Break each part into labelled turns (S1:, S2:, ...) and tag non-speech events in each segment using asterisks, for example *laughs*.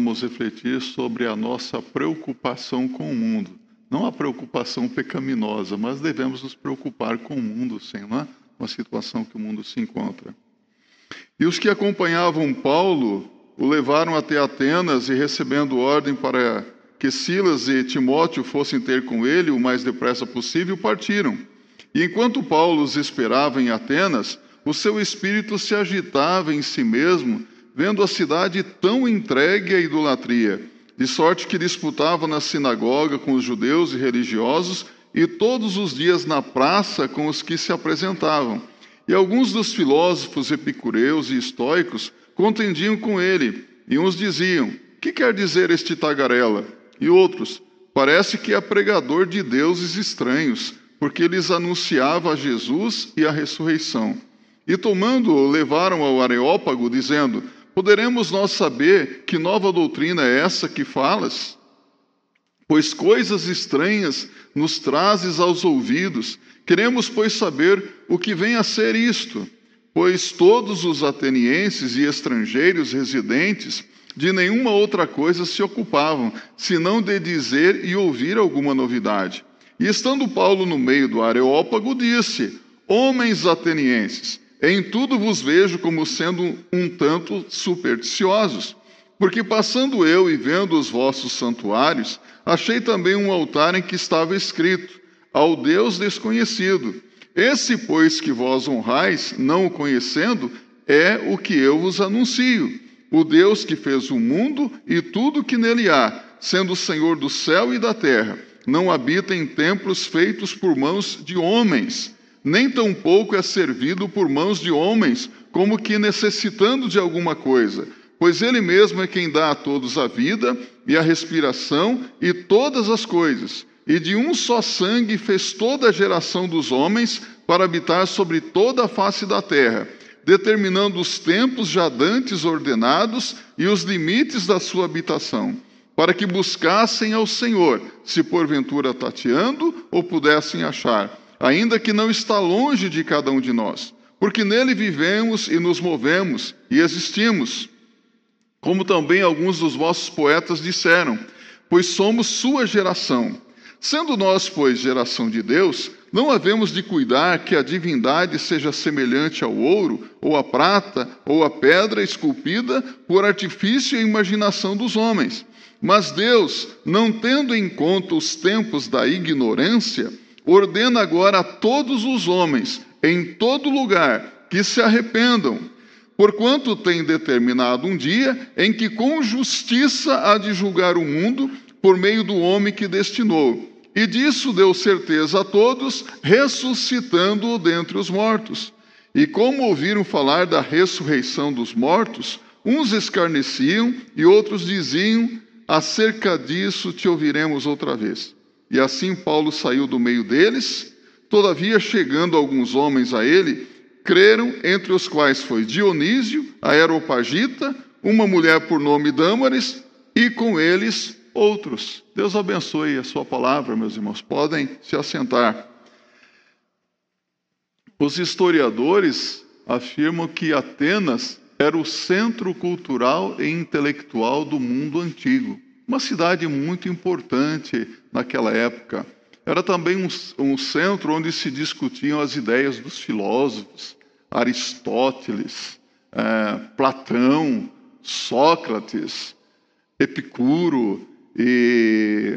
S1: vamos refletir sobre a nossa preocupação com o mundo. Não a preocupação pecaminosa, mas devemos nos preocupar com o mundo, sim, não é? Com a situação que o mundo se encontra. E os que acompanhavam Paulo o levaram até Atenas e, recebendo ordem para que Silas e Timóteo fossem ter com ele o mais depressa possível, partiram. E enquanto Paulo os esperava em Atenas, o seu espírito se agitava em si mesmo, vendo a cidade tão entregue à idolatria, de sorte que disputava na sinagoga com os judeus e religiosos e todos os dias na praça com os que se apresentavam. E alguns dos filósofos epicureus e estoicos contendiam com ele, e uns diziam: Que quer dizer este tagarela? E outros: Parece que é pregador de deuses estranhos, porque lhes anunciava Jesus e a ressurreição. E tomando-o, levaram ao Areópago, dizendo: Poderemos nós saber que nova doutrina é essa que falas? Pois coisas estranhas nos trazes aos ouvidos. Queremos, pois, saber o que vem a ser isto. Pois todos os atenienses e estrangeiros residentes de nenhuma outra coisa se ocupavam, senão de dizer e ouvir alguma novidade. E estando Paulo no meio do Areópago, disse: Homens atenienses, em tudo vos vejo como sendo um tanto supersticiosos. Porque passando eu e vendo os vossos santuários, achei também um altar em que estava escrito: Ao Deus desconhecido. Esse, pois, que vós honrais, não o conhecendo, é o que eu vos anuncio o Deus que fez o mundo e tudo que nele há, sendo o Senhor do céu e da terra, não habita em templos feitos por mãos de homens, nem tampouco é servido por mãos de homens, como que necessitando de alguma coisa, pois ele mesmo é quem dá a todos a vida e a respiração e todas as coisas. E de um só sangue fez toda a geração dos homens para habitar sobre toda a face da terra determinando os tempos já dantes ordenados e os limites da sua habitação, para que buscassem ao Senhor, se porventura tateando ou pudessem achar, ainda que não está longe de cada um de nós, porque nele vivemos e nos movemos e existimos. Como também alguns dos vossos poetas disseram, pois somos sua geração. Sendo nós, pois, geração de Deus, não havemos de cuidar que a divindade seja semelhante ao ouro, ou à prata, ou à pedra esculpida por artifício e imaginação dos homens. Mas Deus, não tendo em conta os tempos da ignorância, ordena agora a todos os homens, em todo lugar, que se arrependam, porquanto tem determinado um dia em que com justiça há de julgar o mundo por meio do homem que destinou e disso deu certeza a todos, ressuscitando-o dentre os mortos. E como ouviram falar da ressurreição dos mortos, uns escarneciam e outros diziam: Acerca disso te ouviremos outra vez. E assim Paulo saiu do meio deles. Todavia, chegando alguns homens a ele, creram, entre os quais foi Dionísio, a Aeropagita, uma mulher por nome Dâmares, e com eles outros. Deus abençoe a sua palavra, meus irmãos. Podem se assentar. Os historiadores afirmam que Atenas era o centro cultural e intelectual do mundo antigo. Uma cidade muito importante naquela época. Era também um, um centro onde se discutiam as ideias dos filósofos, Aristóteles, é, Platão, Sócrates, Epicuro, e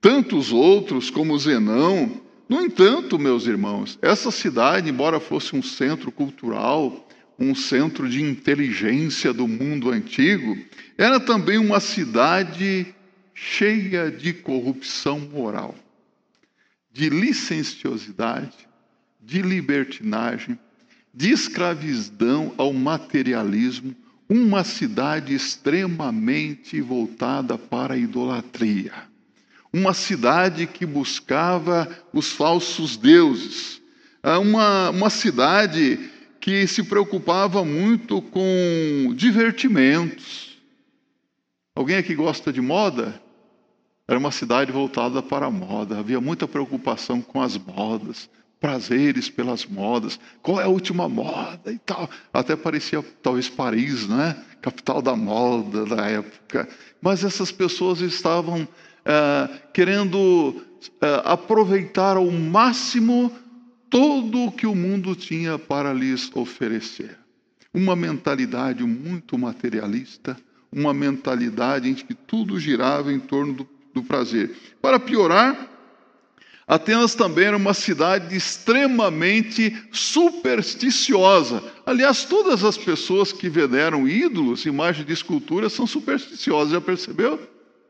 S1: tantos outros como Zenão. No entanto, meus irmãos, essa cidade, embora fosse um centro cultural, um centro de inteligência do mundo antigo, era também uma cidade cheia de corrupção moral, de licenciosidade, de libertinagem, de escravidão ao materialismo, uma cidade extremamente voltada para a idolatria. Uma cidade que buscava os falsos deuses. É uma, uma cidade que se preocupava muito com divertimentos. Alguém aqui gosta de moda? Era uma cidade voltada para a moda, havia muita preocupação com as modas, prazeres, pelas modas. Qual é a última moda e tal? Até parecia talvez Paris, né? Capital da moda da época. Mas essas pessoas estavam é, querendo é, aproveitar ao máximo todo o que o mundo tinha para lhes oferecer. Uma mentalidade muito materialista, uma mentalidade em que tudo girava em torno do, do prazer. Para piorar, Atenas também era uma cidade extremamente supersticiosa. Aliás, todas as pessoas que veneram ídolos, imagens de escultura, são supersticiosas, já percebeu?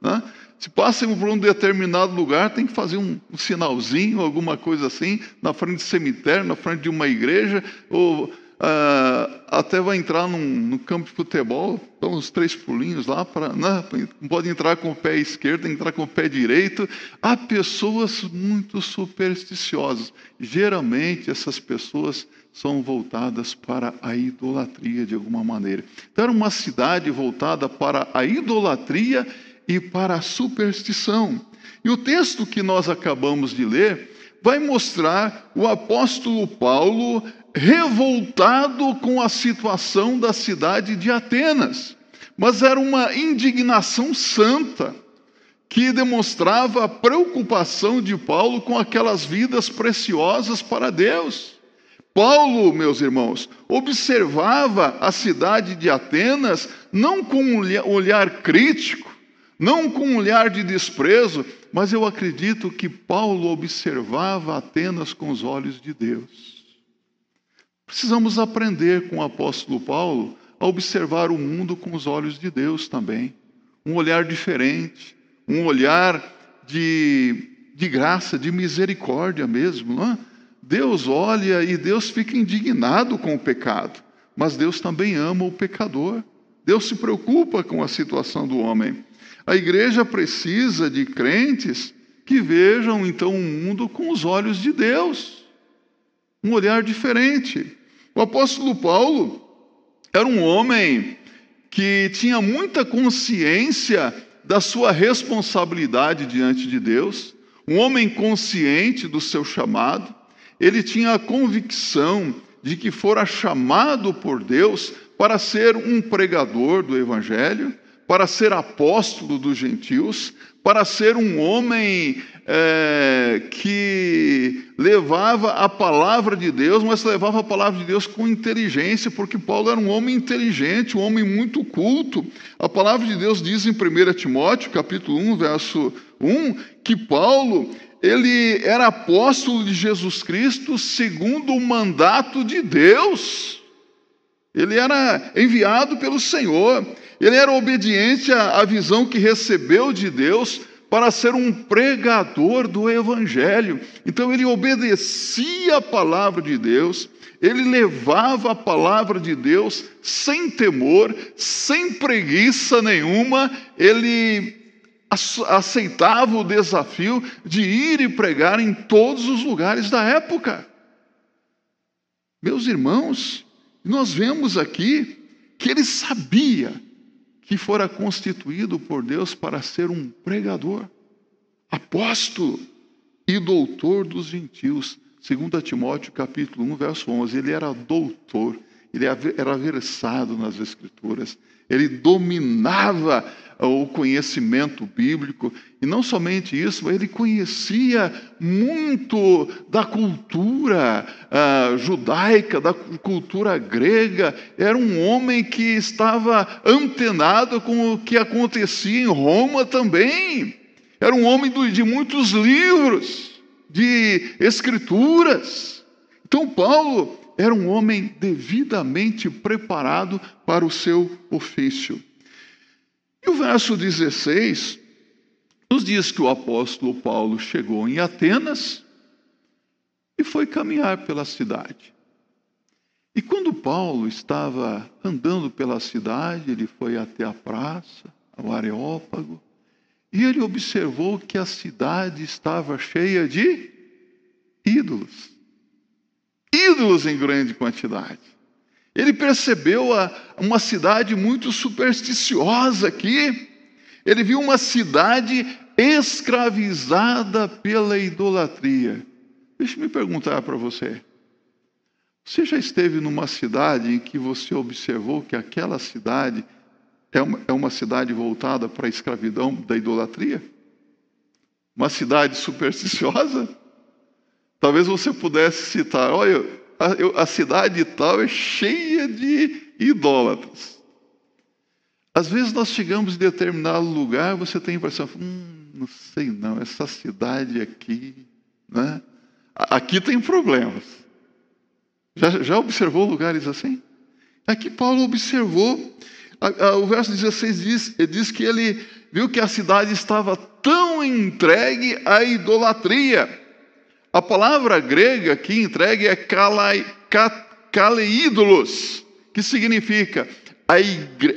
S1: Né? Se passam por um determinado lugar, tem que fazer um, um, sinalzinho, alguma coisa assim, na frente de cemitério, na frente de uma igreja, ou Uh, até vai entrar num, no campo de futebol, dá uns três pulinhos lá, para, né, pode entrar com o pé esquerdo, entrar com o pé direito. Há pessoas muito supersticiosas. Geralmente essas pessoas são voltadas para a idolatria de alguma maneira. Então era uma cidade voltada para a idolatria e para a superstição. E o texto que nós acabamos de ler vai mostrar o apóstolo Paulo revoltado com a situação da cidade de Atenas, mas era uma indignação santa que demonstrava a preocupação de Paulo com aquelas vidas preciosas para Deus. Paulo, meus irmãos, observava a cidade de Atenas não com um olhar crítico, não com um olhar de desprezo, mas eu acredito que Paulo observava Atenas com os olhos de Deus. Precisamos aprender com o apóstolo Paulo a observar o mundo com os olhos de Deus também. Um olhar diferente, um olhar de, de graça, de misericórdia mesmo. Não é? Deus olha e Deus fica indignado com o pecado, mas Deus também ama o pecador. Deus se preocupa com a situação do homem. A igreja precisa de crentes que vejam então o mundo com os olhos de Deus, um olhar diferente. O apóstolo Paulo era um homem que tinha muita consciência da sua responsabilidade diante de Deus, um homem consciente do seu chamado, ele tinha a convicção de que fora chamado por Deus para ser um pregador do Evangelho, para ser apóstolo dos gentios, para ser um homem é, que levava a palavra de Deus, mas levava a palavra de Deus com inteligência, porque Paulo era um homem inteligente, um homem muito culto. A palavra de Deus diz em 1 Timóteo, capítulo 1, verso 1, que Paulo ele era apóstolo de Jesus Cristo segundo o mandato de Deus. Ele era enviado pelo Senhor, ele era obediente à visão que recebeu de Deus para ser um pregador do Evangelho. Então ele obedecia a palavra de Deus, ele levava a palavra de Deus sem temor, sem preguiça nenhuma, ele aceitava o desafio de ir e pregar em todos os lugares da época. Meus irmãos, nós vemos aqui que ele sabia que fora constituído por Deus para ser um pregador, apóstolo e doutor dos gentios. 2 Timóteo capítulo 1, verso 11, ele era doutor, ele era versado nas escrituras, ele dominava o conhecimento bíblico, e não somente isso, ele conhecia muito da cultura uh, judaica, da cultura grega, era um homem que estava antenado com o que acontecia em Roma também, era um homem de muitos livros, de escrituras. Então, Paulo era um homem devidamente preparado para o seu ofício. E o verso 16 nos diz que o apóstolo Paulo chegou em Atenas e foi caminhar pela cidade. E quando Paulo estava andando pela cidade, ele foi até a praça, ao Areópago, e ele observou que a cidade estava cheia de ídolos. Ídolos em grande quantidade. Ele percebeu a, uma cidade muito supersticiosa aqui. Ele viu uma cidade escravizada pela idolatria. Deixe-me perguntar para você. Você já esteve numa cidade em que você observou que aquela cidade é uma, é uma cidade voltada para a escravidão da idolatria? Uma cidade supersticiosa? Talvez você pudesse citar: olha, a, a cidade tal é cheia de idólatras. Às vezes nós chegamos em determinado lugar, você tem a impressão, hum, não sei não, essa cidade aqui, né? Aqui tem problemas. Já, já observou lugares assim? Aqui Paulo observou, o verso 16 diz, diz que ele viu que a cidade estava tão entregue à idolatria. A palavra grega que entregue é caleidolos, que significa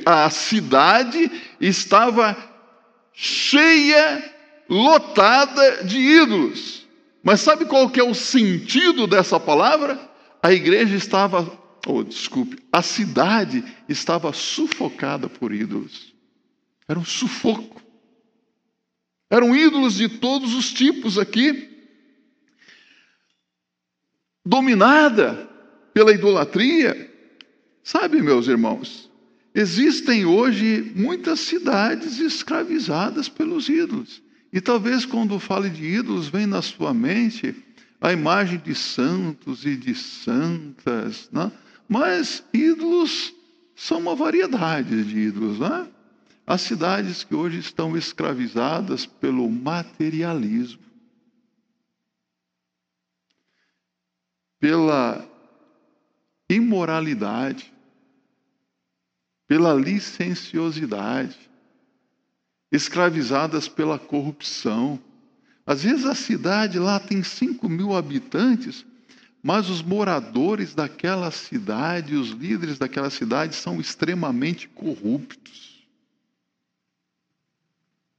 S1: a, a cidade estava cheia, lotada de ídolos. Mas sabe qual que é o sentido dessa palavra? A igreja estava, oh, desculpe, a cidade estava sufocada por ídolos. Era um sufoco. Eram ídolos de todos os tipos aqui, dominada pela idolatria. Sabe, meus irmãos, existem hoje muitas cidades escravizadas pelos ídolos. E talvez quando fale de ídolos, vem na sua mente a imagem de santos e de santas, né? mas ídolos são uma variedade de ídolos. Né? As cidades que hoje estão escravizadas pelo materialismo, pela imoralidade, pela licenciosidade, escravizadas pela corrupção. Às vezes a cidade lá tem 5 mil habitantes, mas os moradores daquela cidade, os líderes daquela cidade são extremamente corruptos.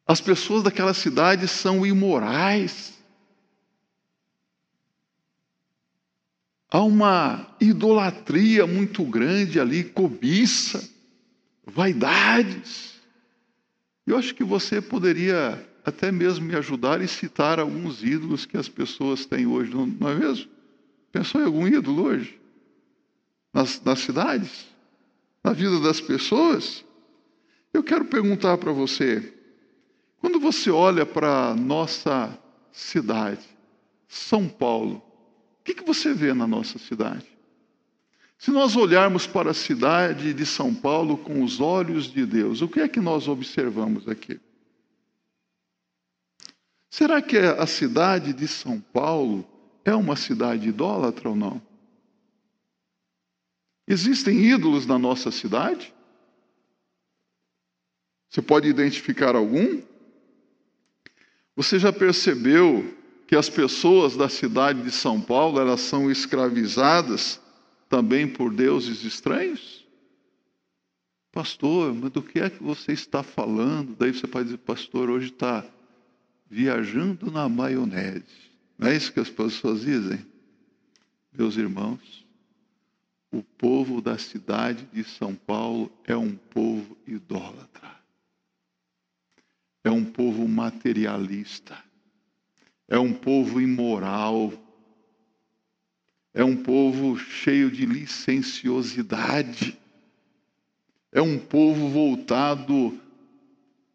S1: As pessoas daquela cidade são imorais. Há uma idolatria muito grande ali, cobiça, vaidades. Eu acho que você poderia até mesmo me ajudar e citar alguns ídolos que as pessoas têm hoje, não é mesmo? Pensou em algum ídolo hoje? Nas, nas cidades? Na vida das pessoas? Eu quero perguntar para você: quando você olha para a nossa cidade, São Paulo, que, que você vê na nossa cidade? Se nós olharmos para a cidade de São Paulo com os olhos de Deus, o que é que nós observamos aqui? Será que a cidade de São Paulo é uma cidade idólatra ou não? Existem ídolos na nossa cidade? Você pode identificar algum? Você já percebeu que as pessoas da cidade de São Paulo, elas são escravizadas também por deuses estranhos? Pastor, mas do que é que você está falando? Daí você pode dizer, pastor, hoje está viajando na maionese. Não é isso que as pessoas dizem? Meus irmãos, o povo da cidade de São Paulo é um povo idólatra. É um povo materialista. É um povo imoral é um povo cheio de licenciosidade. É um povo voltado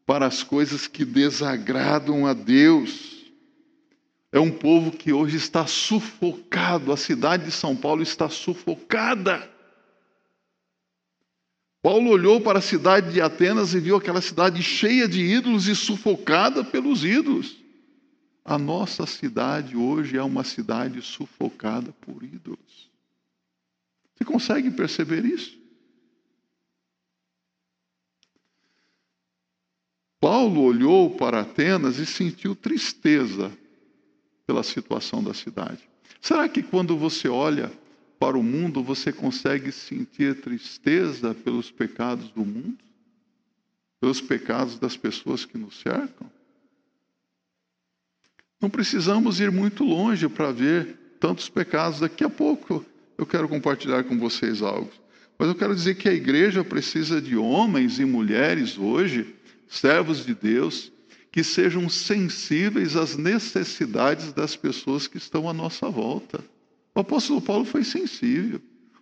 S1: para as coisas que desagradam a Deus. É um povo que hoje está sufocado, a cidade de São Paulo está sufocada. Paulo olhou para a cidade de Atenas e viu aquela cidade cheia de ídolos e sufocada pelos ídolos. A nossa cidade hoje é uma cidade sufocada por ídolos. Você consegue perceber isso? Paulo olhou para Atenas e sentiu tristeza pela situação da cidade. Será que quando você olha para o mundo, você consegue sentir tristeza pelos pecados do mundo? Pelos pecados das pessoas que nos cercam? Não precisamos ir muito longe para ver tantos pecados. Daqui a pouco eu quero compartilhar com vocês algo. Mas eu quero dizer que a igreja precisa de homens e mulheres hoje, servos de Deus, que sejam sensíveis às necessidades das pessoas que estão à nossa volta. O apóstolo Paulo foi sensível.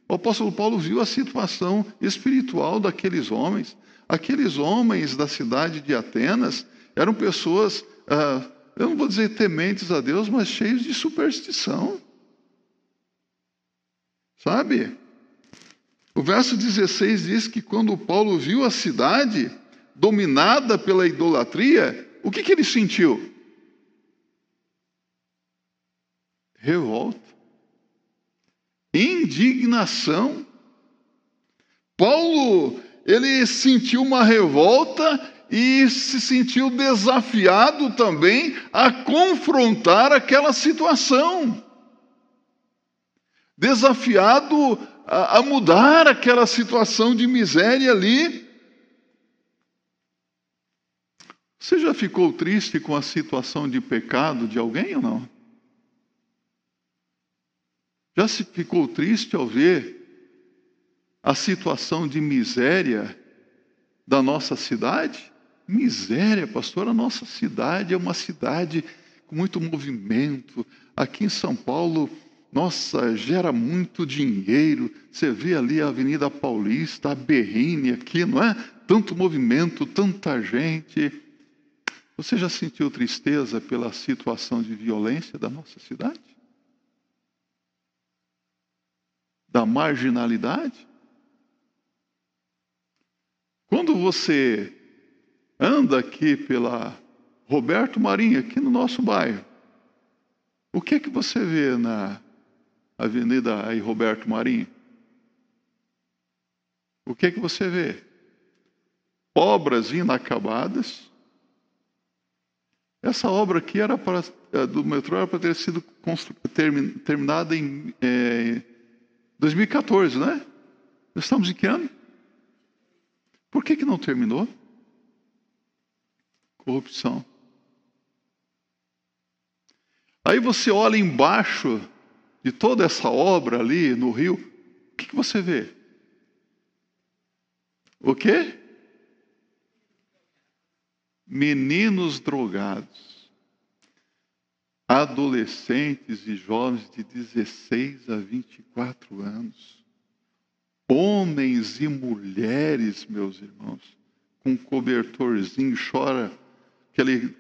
S1: O apóstolo Paulo viu a situação espiritual daqueles homens. Aqueles homens da cidade de Atenas eram pessoas, ah, eu não vou dizer tementes a Deus, mas cheios de superstição. Sabe? O verso 16 diz que quando Paulo viu a cidade dominada pela idolatria, o que, que ele sentiu? Revolta, indignação. Paulo, ele sentiu uma revolta e se sentiu desafiado também a confrontar aquela situação. Desafiado a, a mudar aquela situação de miséria ali. Você já ficou triste com a situação de pecado de alguém ou não? Já se ficou triste ao ver a situação de miséria da nossa cidade? Miséria, pastor, a nossa cidade é uma cidade com muito movimento. Aqui em São Paulo, nossa, gera muito dinheiro. Você vê ali a Avenida Paulista, a Berrine aqui, não é? Tanto movimento, tanta gente. Você já sentiu tristeza pela situação de violência da nossa cidade? Da marginalidade? Quando você anda aqui pela Roberto Marinho, aqui no nosso bairro, o que é que você vê na Avenida aí Roberto Marinho? O que é que você vê? Obras inacabadas. Essa obra aqui era para, eh, do metrô era para ter sido terminada em é, 2014, né? Nós estamos em que ano? Por que, que não terminou? Corrupção. Aí você olha embaixo de toda essa obra ali no rio, o que, você vê? O quê? Meninos drogados, adolescentes e jovens de 16 a 24 anos, homens e mulheres, meus irmãos, com cobertorzinho, chora aquele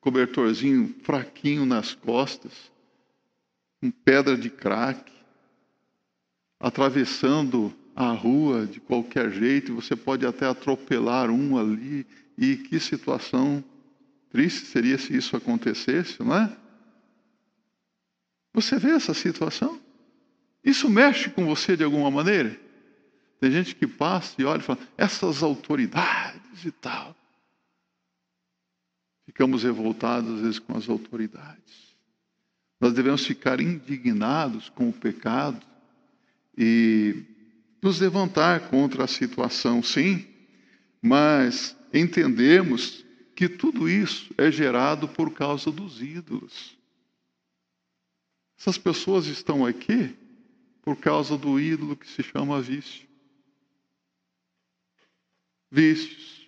S1: cobertorzinho fraquinho nas costas, com pedra de crack, atravessando a rua de qualquer jeito, você pode até atropelar um ali, e que situação triste seria se isso acontecesse, não é? Você vê essa situação? Isso mexe com você de alguma maneira? Tem gente que passa e olha e fala, essas autoridades e tal. Ficamos revoltados às vezes com as autoridades. Nós devemos ficar indignados com o pecado e nos levantar contra a situação, sim, mas entendemos que tudo isso é gerado por causa dos ídolos. Essas pessoas estão aqui por causa do ídolo que se chama vício. Vícios.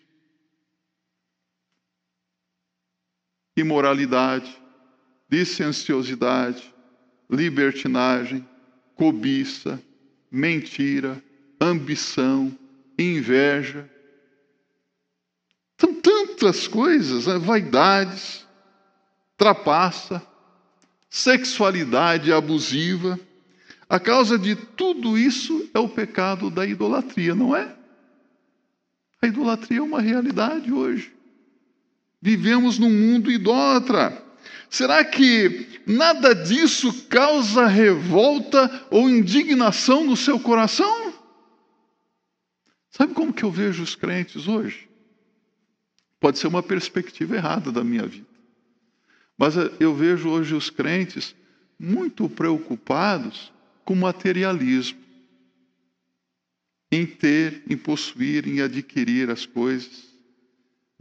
S1: Imoralidade licenciosidade, libertinagem, cobiça, mentira, ambição, inveja. São tantas coisas, né? vaidades, trapaça, sexualidade abusiva. A causa de tudo isso é o pecado da idolatria, não é? A idolatria é uma realidade hoje. Vivemos num mundo idólatra. Será que nada disso causa revolta ou indignação no seu coração? Sabe como que eu vejo os crentes hoje? Pode ser uma perspectiva errada da minha vida. Mas eh, eu vejo hoje os crentes muito preocupados com materialismo, em ter, em possuir, em adquirir as coisas.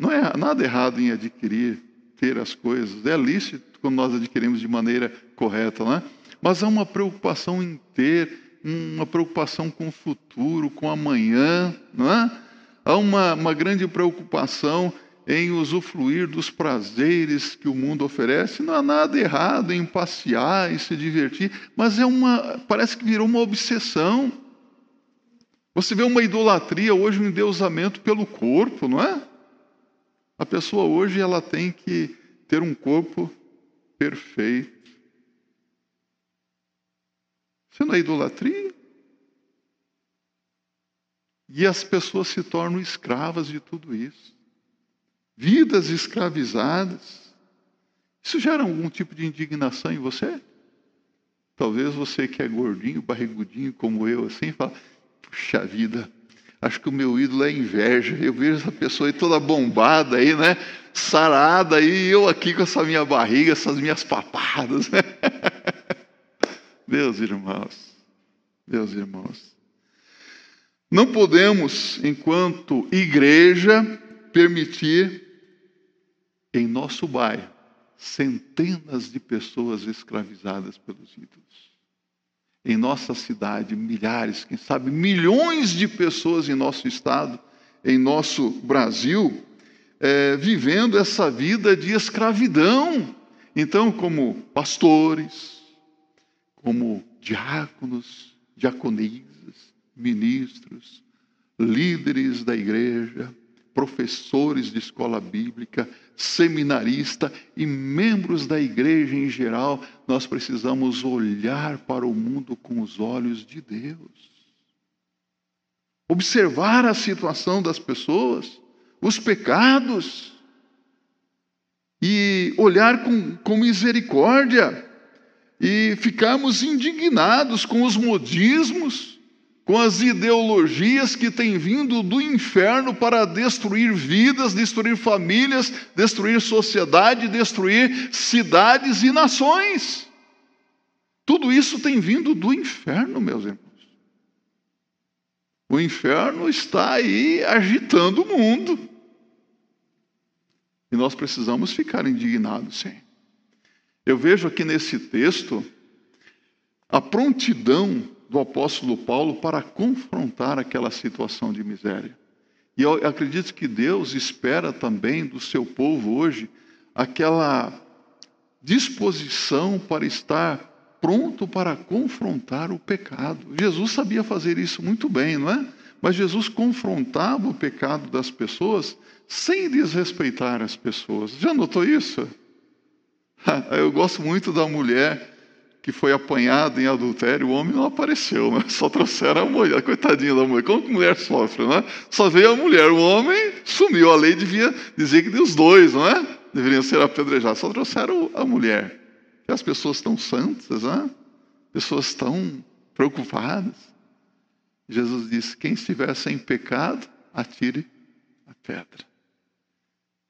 S1: Não é nada errado em adquirir, ter as coisas. É lícito quando nós adquirimos de maneira correta, não é? Mas há uma preocupação em ter, uma preocupação com o futuro, com amanhã, não é? Há uma, uma grande preocupação em usufruir dos prazeres que o mundo oferece. Não há nada errado em passear, em se divertir, mas é uma, parece que virou uma obsessão. Você vê uma idolatria hoje, um endeusamento pelo corpo, não é? A pessoa hoje ela tem que ter um corpo perfeito. Isso não é idolatria? E as pessoas se tornam escravas de tudo isso. Vidas escravizadas. Isso gera algum tipo de indignação em você? Talvez você que é gordinho, barrigudinho como eu, assim, fala: puxa vida, acho que o meu ídolo é inveja. Eu vejo essa pessoa aí toda bombada aí, né? Sarada aí, eu aqui com essa minha barriga, essas minhas papadas. *laughs* Meus irmãos, meus irmãos, não podemos, enquanto igreja, permitir em nosso bairro centenas de pessoas escravizadas pelos ídolos. Em nossa cidade, milhares, quem sabe milhões de pessoas em nosso estado, em nosso Brasil, é, vivendo essa vida de escravidão. Então, como pastores, como diáconos, diaconisas, ministros, líderes da igreja, professores de escola bíblica, seminarista e membros da igreja em geral, nós precisamos olhar para o mundo com os olhos de Deus. Observar a situação das pessoas, os pecados, e olhar com, com misericórdia, e ficarmos indignados com os modismos, com as ideologias que têm vindo do inferno para destruir vidas, destruir famílias, destruir sociedade, destruir cidades e nações. Tudo isso tem vindo do inferno, meus irmãos. O inferno está aí agitando o mundo. E nós precisamos ficar indignados, sim. Eu vejo aqui nesse texto a prontidão do apóstolo Paulo para confrontar aquela situação de miséria. E eu acredito que Deus espera também do seu povo hoje aquela disposição para estar pronto para confrontar o pecado. Jesus sabia fazer isso muito bem, não é? Mas Jesus confrontava o pecado das pessoas sem desrespeitar as pessoas. Já notou isso? *laughs* Eu gosto muito da mulher que foi apanhada em adultério, o homem não apareceu, né? só trouxeram a mulher, coitadinha da mulher. Como que mulher sofre, né? Só veio a mulher, o homem sumiu. A lei devia dizer que os dois, não é? Deveriam ser apedrejados, só trouxeram a mulher. E as pessoas estão santas, né? Pessoas estão preocupadas. Jesus disse: quem estiver sem pecado, atire a pedra.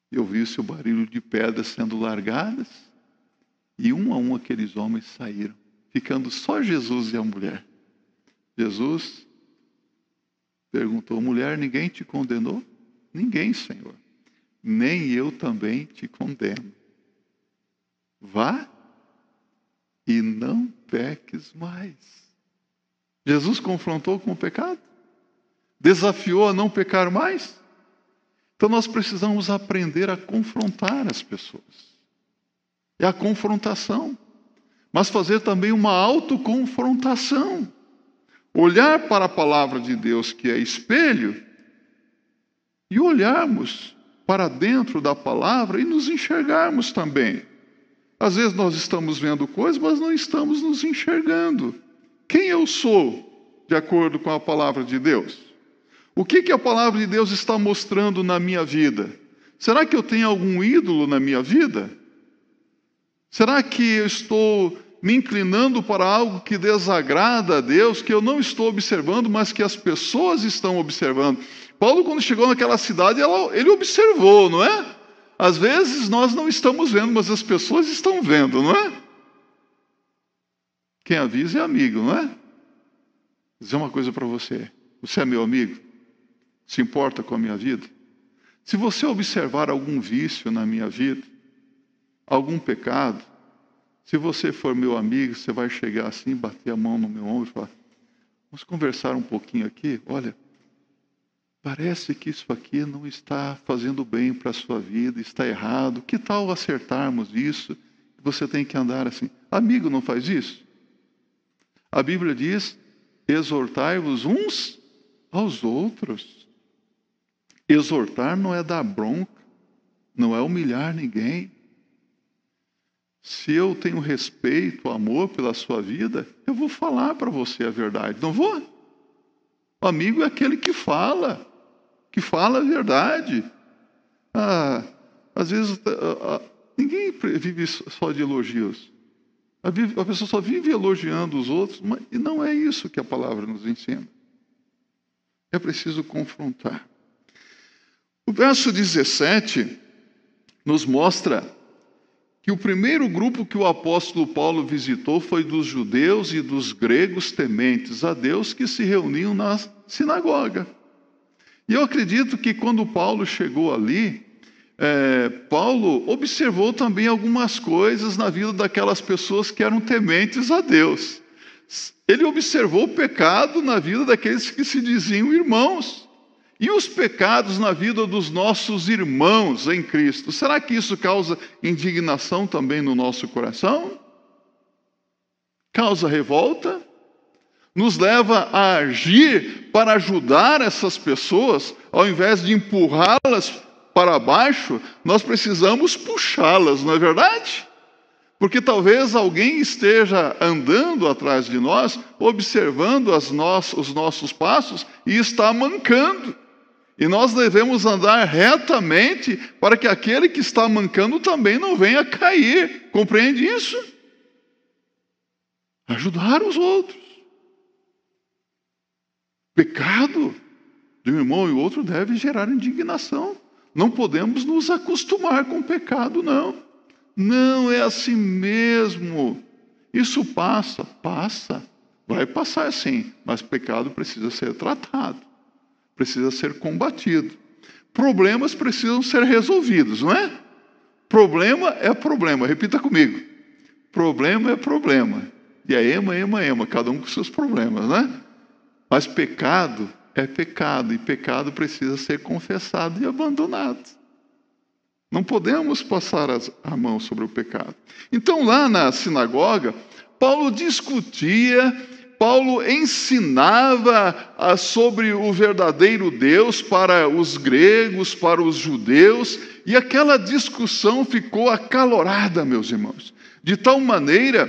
S1: E ouviu-se o barulho de pedras sendo largadas e um a um aqueles homens saíram, ficando só Jesus e a mulher. Jesus perguntou: mulher, ninguém te condenou? Ninguém, Senhor. Nem eu também te condeno. Vá e não peques mais. Jesus confrontou com o pecado? Desafiou a não pecar mais? Então nós precisamos aprender a confrontar as pessoas é a confrontação, mas fazer também uma autoconfrontação. Olhar para a palavra de Deus, que é espelho, e olharmos para dentro da palavra e nos enxergarmos também. Às vezes nós estamos vendo coisas, mas não estamos nos enxergando. Quem eu sou, de acordo com a palavra de Deus? O que, que a palavra de Deus está mostrando na minha vida? Será que eu tenho algum ídolo na minha vida? Será que eu estou me inclinando para algo que desagrada a Deus, que eu não estou observando, mas que as pessoas estão observando? Paulo, quando chegou naquela cidade, ele observou, não é? Às vezes nós não estamos vendo, mas as pessoas estão vendo, não é? Quem avisa é amigo, não é? Vou dizer uma coisa para você: você é meu amigo? Se importa com a minha vida? Se você observar algum vício na minha vida, algum pecado, se você for meu amigo, você vai chegar assim, bater a mão no meu ombro e falar: Vamos conversar um pouquinho aqui? Olha, Parece que isso aqui não está fazendo bem para a sua vida, está errado. Que tal acertarmos isso? Você tem que andar assim. Amigo não faz isso? A Bíblia diz: exortai-vos uns aos outros. Exortar não é dar bronca, não é humilhar ninguém. Se eu tenho respeito, amor pela sua vida, eu vou falar para você a verdade, não vou? O amigo é aquele que fala que fala a verdade. Ah, às vezes, ah, ah, ninguém vive só de elogios. A, pessoa só vive elogiando os outros, mas e não é isso que a palavra nos ensina. É preciso confrontar. O verso 17 nos mostra que o primeiro grupo que o apóstolo Paulo visitou foi dos judeus e dos gregos tementes a Deus que se reuniam na sinagoga. E eu acredito que quando Paulo chegou ali, é, Paulo observou também algumas coisas na vida daquelas pessoas que eram tementes a Deus. Ele observou o pecado na vida daqueles que se diziam irmãos. E os pecados na vida dos nossos irmãos em Cristo. Será que isso causa indignação também no nosso coração? Causa revolta? nos leva a agir para ajudar essas pessoas, ao invés de empurrá-las para baixo, nós precisamos puxá-las, não é verdade? Porque talvez alguém esteja andando atrás de nós, observando no os nossos passos e está mancando. E nós devemos andar retamente para que aquele que está mancando também não venha cair. Compreende isso? Ajudar os outros. Pecado de um irmão e outro deve gerar indignação. Não podemos nos acostumar com pecado, não. Não é assim mesmo. Isso passa, passa. Vai passar sim, mas pecado precisa ser tratado, precisa ser combatido. Problemas precisam ser resolvidos, não é? Problema é problema, repita comigo. Problema é problema. E é ema, ema, ema, cada um com seus problemas, né? Mas pecado é pecado, e pecado precisa ser confessado e abandonado. Não podemos passar a mão sobre o pecado. Então, lá na sinagoga, Paulo discutia, Paulo ensinava ah, sobre o verdadeiro Deus para os gregos, para os judeus, e aquela discussão ficou acalorada, meus irmãos, de tal maneira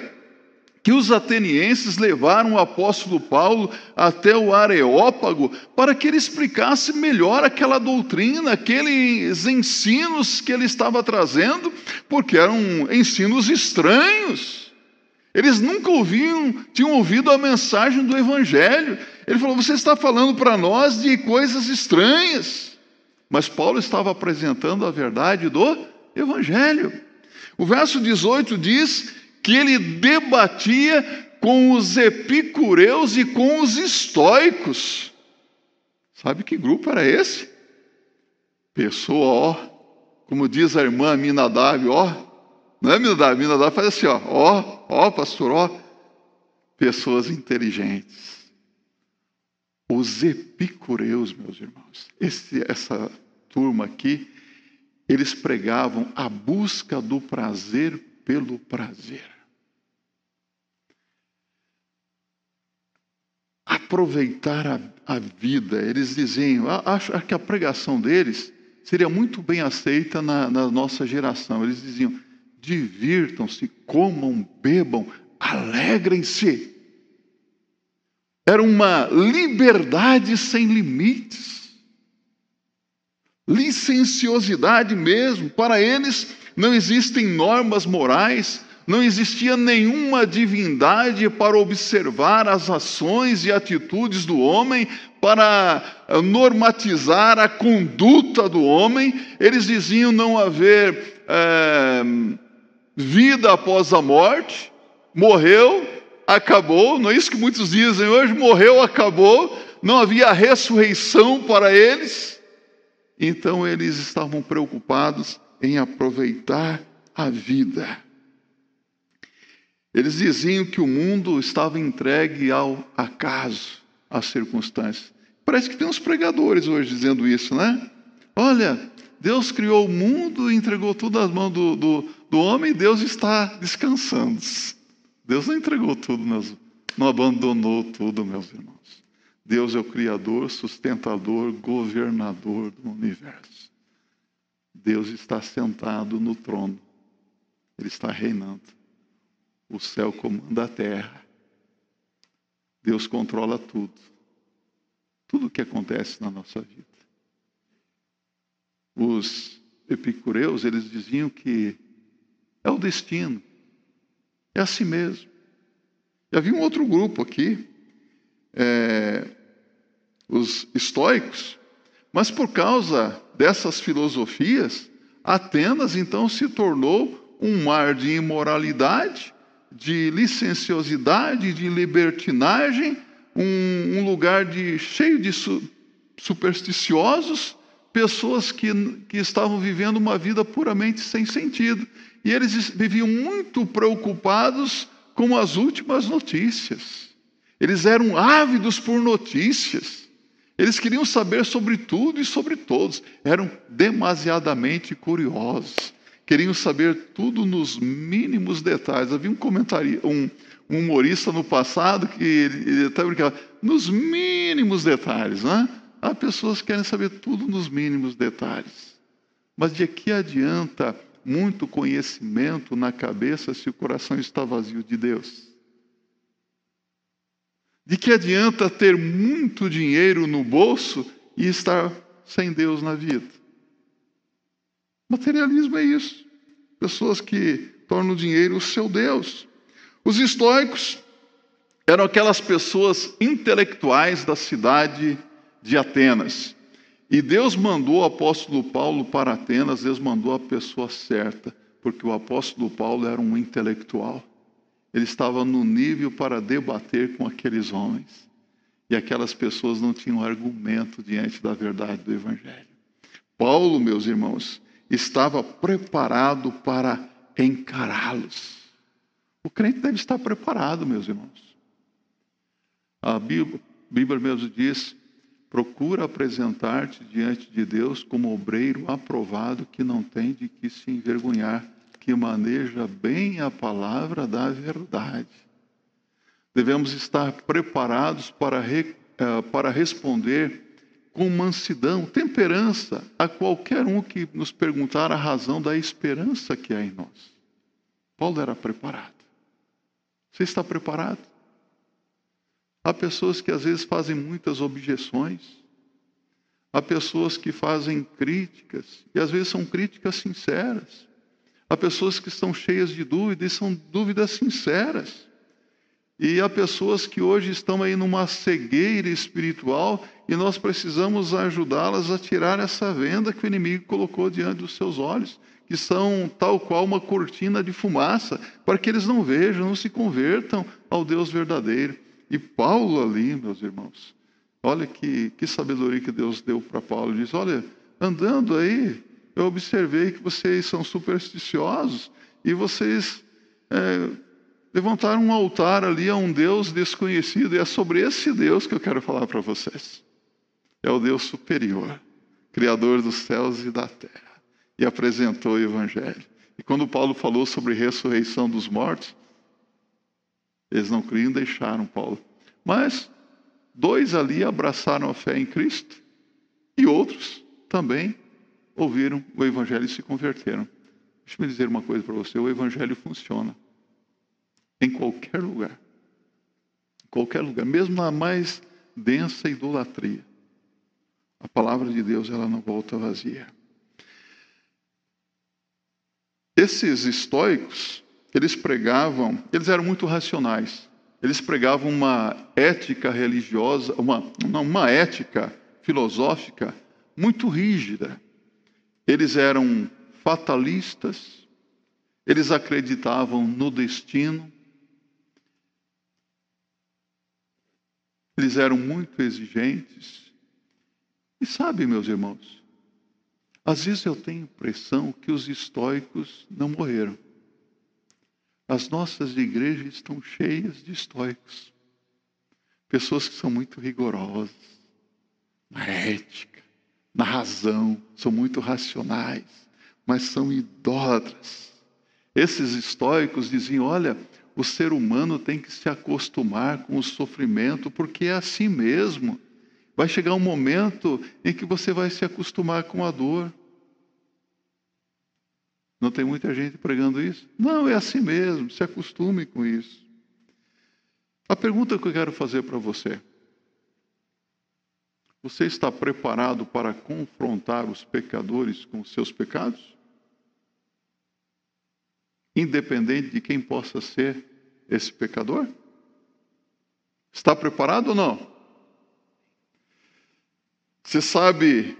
S1: que os atenienses levaram o apóstolo Paulo até o Areópago para que ele explicasse melhor aquela doutrina, aqueles ensinos que ele estava trazendo, porque eram ensinos estranhos. Eles nunca ouviam, tinham ouvido a mensagem do Evangelho. Ele falou: Você está falando para nós de coisas estranhas. Mas Paulo estava apresentando a verdade do Evangelho. O verso 18 diz que ele debatia com os epicureus e com os estoicos. Sabe que grupo era esse? Pessoa, ó, como diz a irmã Minadab, ó, não é Minadab? Minadab faz assim, ó, ó, ó, pastor, ó, pessoas inteligentes. Os epicureus, meus irmãos, esse, essa turma aqui, eles pregavam a busca do prazer pelo prazer. aproveitar a, a vida. Eles diziam, acho que a pregação deles seria muito bem aceita na, na nossa geração. Eles diziam: divirtam-se, comam, bebam, alegrem-se. Era uma liberdade sem limites, licenciosidade mesmo. Para eles não existem normas morais, não existia nenhuma divindade para observar as ações e atitudes do homem, para eh, normatizar a conduta do homem. Eles diziam não haver é, vida após a morte, morreu, acabou, não é isso que muitos dizem hoje? Morreu, acabou, não havia ressurreição para eles. Então eles estavam preocupados em aproveitar a vida. Eles diziam que o mundo estava entregue ao acaso, às circunstâncias. Parece que tem uns pregadores hoje dizendo isso, né? Olha, Deus criou o mundo e entregou tudo nas mãos do, do, do homem Deus está descansando. Deus não entregou tudo, não abandonou tudo, meus irmãos. Deus é o Criador, sustentador, governador do universo. Deus está sentado no trono, Ele está reinando. O céu comanda a terra. Deus controla tudo. Tudo o que acontece na nossa vida. Os epicureus, eles diziam que é o destino, é assim mesmo. E havia um outro grupo aqui, é, os estoicos, mas por causa dessas filosofias, Atenas então se tornou um mar de imoralidade, de licenciosidade, de libertinagem, um, um lugar de, cheio de su, supersticiosos, pessoas que, que estavam vivendo uma vida puramente sem sentido. E eles viviam muito preocupados com as últimas notícias. Eles eram ávidos por notícias. Eles queriam saber sobre tudo e sobre todos. Eram demasiadamente curiosos. Queriam saber tudo nos mínimos detalhes. Havia um comentário, um, um humorista no passado que ele, ele até brincava, nos mínimos detalhes, né? Há pessoas que querem saber tudo nos mínimos detalhes. Mas de que adianta muito conhecimento na cabeça se o coração está vazio de Deus? De que adianta ter muito dinheiro no bolso e estar sem Deus na vida? Materialismo é isso. Pessoas que tornam o dinheiro o seu Deus. Os estoicos eram aquelas pessoas intelectuais da cidade de Atenas. E Deus mandou o apóstolo Paulo para Atenas, Deus mandou a pessoa certa, porque o apóstolo Paulo era um intelectual. Ele estava no nível para debater com aqueles homens. E aquelas pessoas não tinham argumento diante da verdade do Evangelho. Paulo, meus irmãos, estava preparado para encará-los. O crente deve estar preparado, meus irmãos. A Bíblia, a Bíblia mesmo diz Procura apresentar-te diante de Deus como obreiro aprovado que não tem de que se envergonhar, que maneja bem a palavra da verdade. Devemos estar preparados para, re, uh, para responder com mansidão, temperança a qualquer um que nos perguntar a razão da esperança que há em nós. Paulo era preparado. Você está preparado? Há pessoas que às vezes fazem muitas objeções. Há pessoas que fazem críticas, e às vezes são críticas sinceras. Há pessoas que estão cheias de dúvidas, e são dúvidas sinceras. E há pessoas que hoje estão aí numa cegueira espiritual e nós precisamos ajudá-las a tirar essa venda que o inimigo colocou diante dos seus olhos, que são tal qual uma cortina de fumaça, para que eles não vejam, não se convertam ao Deus verdadeiro. E Paulo ali, meus irmãos, olha que, que sabedoria que Deus deu para Paulo. Ele diz: Olha, andando aí, eu observei que vocês são supersticiosos e vocês é, levantaram um altar ali a um Deus desconhecido. E é sobre esse Deus que eu quero falar para vocês. É o Deus superior, Criador dos céus e da terra. E apresentou o Evangelho. E quando Paulo falou sobre ressurreição dos mortos, eles não e deixaram Paulo. Mas dois ali abraçaram a fé em Cristo e outros também ouviram o Evangelho e se converteram. Deixa eu dizer uma coisa para você: o Evangelho funciona em qualquer lugar. Em qualquer lugar, mesmo na mais densa idolatria. A palavra de Deus ela não volta vazia. Esses estoicos, eles pregavam, eles eram muito racionais. Eles pregavam uma ética religiosa, uma, uma ética filosófica muito rígida. Eles eram fatalistas, eles acreditavam no destino, eles eram muito exigentes. E sabe, meus irmãos, às vezes eu tenho a impressão que os estoicos não morreram. As nossas igrejas estão cheias de estoicos. Pessoas que são muito rigorosas, na ética, na razão, são muito racionais, mas são idólatras. Esses estoicos diziam: olha, o ser humano tem que se acostumar com o sofrimento, porque é assim mesmo. Vai chegar um momento em que você vai se acostumar com a dor. Não tem muita gente pregando isso? Não, é assim mesmo, se acostume com isso. A pergunta que eu quero fazer para você: você está preparado para confrontar os pecadores com os seus pecados? Independente de quem possa ser esse pecador? Está preparado ou não? Você sabe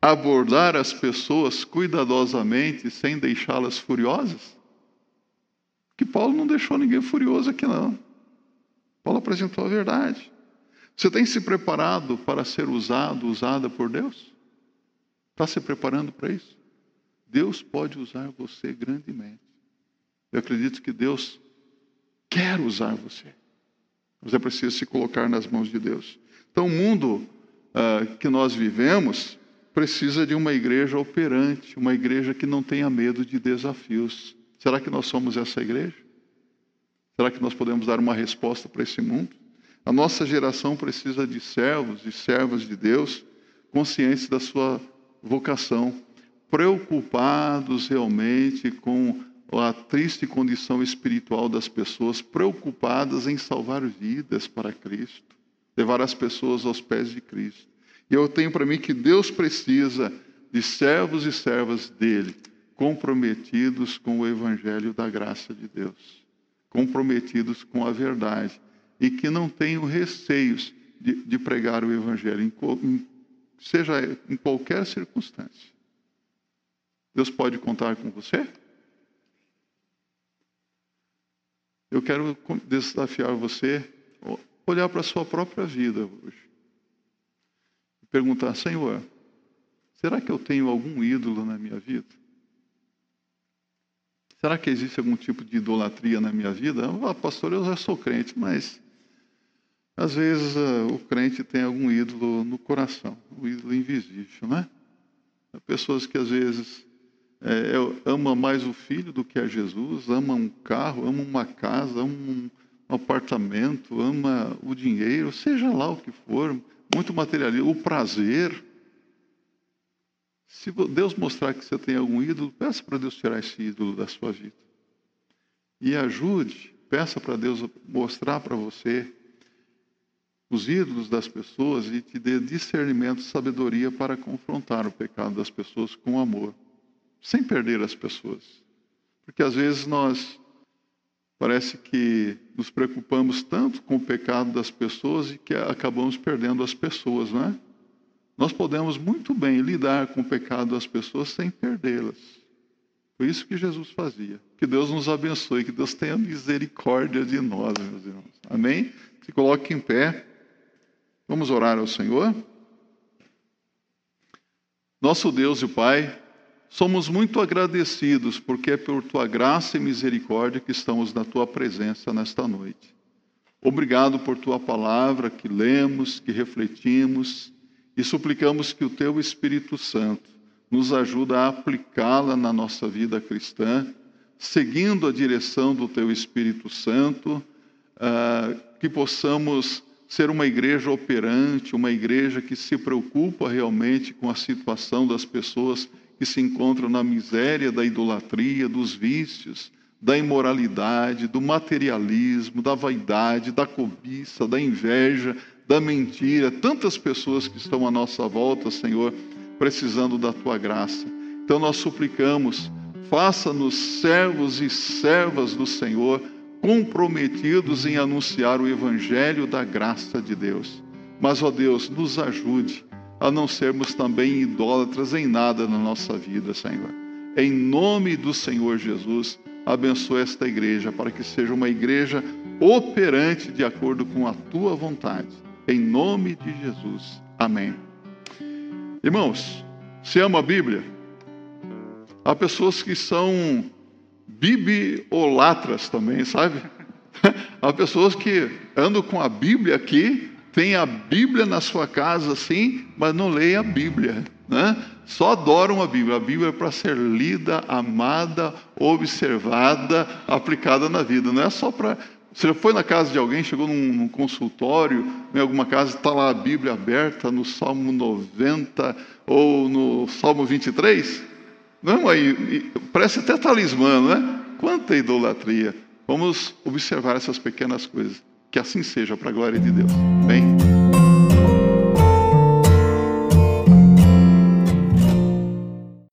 S1: abordar as pessoas cuidadosamente sem deixá-las furiosas? Que Paulo não deixou ninguém furioso aqui não. Paulo apresentou a verdade. Você tem se preparado para ser usado, usada por Deus? Está se preparando para isso? Deus pode usar você grandemente. Eu acredito que Deus quer usar você. Você precisa se colocar nas mãos de Deus. Então, o mundo uh, que nós vivemos precisa de uma igreja operante, uma igreja que não tenha medo de desafios. Será que nós somos essa igreja? Será que nós podemos dar uma resposta para esse mundo? A nossa geração precisa de servos e servas de Deus conscientes da sua vocação, preocupados realmente com a triste condição espiritual das pessoas, preocupadas em salvar vidas para Cristo, levar as pessoas aos pés de Cristo. E eu tenho para mim que Deus precisa de servos e servas dele, comprometidos com o evangelho da graça de Deus, comprometidos com a verdade e que não tenham receios de, de pregar o evangelho, em, em, seja em qualquer circunstância. Deus pode contar com você? Eu quero desafiar você a olhar para a sua própria vida hoje perguntar: Senhor, será que eu tenho algum ídolo na minha vida? Será que existe algum tipo de idolatria na minha vida? Ah, pastor, eu já sou crente, mas às vezes uh, o crente tem algum ídolo no coração, um ídolo invisível, né? Pessoas que às vezes é, ama mais o filho do que a Jesus, ama um carro, ama uma casa, ama um apartamento, ama o dinheiro, seja lá o que for, muito materialismo, o prazer. Se Deus mostrar que você tem algum ídolo, peça para Deus tirar esse ídolo da sua vida. E ajude, peça para Deus mostrar para você os ídolos das pessoas e te dê discernimento sabedoria para confrontar o pecado das pessoas com amor, sem perder as pessoas. Porque às vezes nós Parece que nos preocupamos tanto com o pecado das pessoas e que acabamos perdendo as pessoas, não é? Nós podemos muito bem lidar com o pecado das pessoas sem perdê-las. Foi isso que Jesus fazia. Que Deus nos abençoe, que Deus tenha misericórdia de nós, meus irmãos. Amém? Se coloque em pé. Vamos orar ao Senhor. Nosso Deus e Pai, Somos muito agradecidos porque é por tua graça e misericórdia que estamos na tua presença nesta noite. Obrigado por tua palavra que lemos, que refletimos e suplicamos que o teu Espírito Santo nos ajude a aplicá-la na nossa vida cristã, seguindo a direção do teu Espírito Santo, uh, que possamos ser uma igreja operante, uma igreja que se preocupa realmente com a situação das pessoas que se encontram na miséria da idolatria, dos vícios, da imoralidade, do materialismo, da vaidade, da cobiça, da inveja, da mentira. Tantas pessoas que estão à nossa volta, Senhor, precisando da tua graça. Então nós suplicamos, faça-nos servos e servas do Senhor, comprometidos em anunciar o evangelho da graça de Deus. Mas, ó Deus, nos ajude a não sermos também idólatras em nada na nossa vida, Senhor. Em nome do Senhor Jesus, abençoe esta igreja para que seja uma igreja operante de acordo com a tua vontade. Em nome de Jesus. Amém. Irmãos, se ama a Bíblia? Há pessoas que são bibliolatras também, sabe? *laughs* Há pessoas que andam com a Bíblia aqui tem a Bíblia na sua casa, sim, mas não leia a Bíblia. Né? Só adoram a Bíblia. A Bíblia é para ser lida, amada, observada, aplicada na vida. Não é só para. Você já foi na casa de alguém, chegou num, num consultório, em alguma casa, está lá a Bíblia aberta no Salmo 90 ou no Salmo 23? Não, aí, parece até talismã, não é? Quanta idolatria. Vamos observar essas pequenas coisas. Que assim seja, para a glória de Deus. Bem?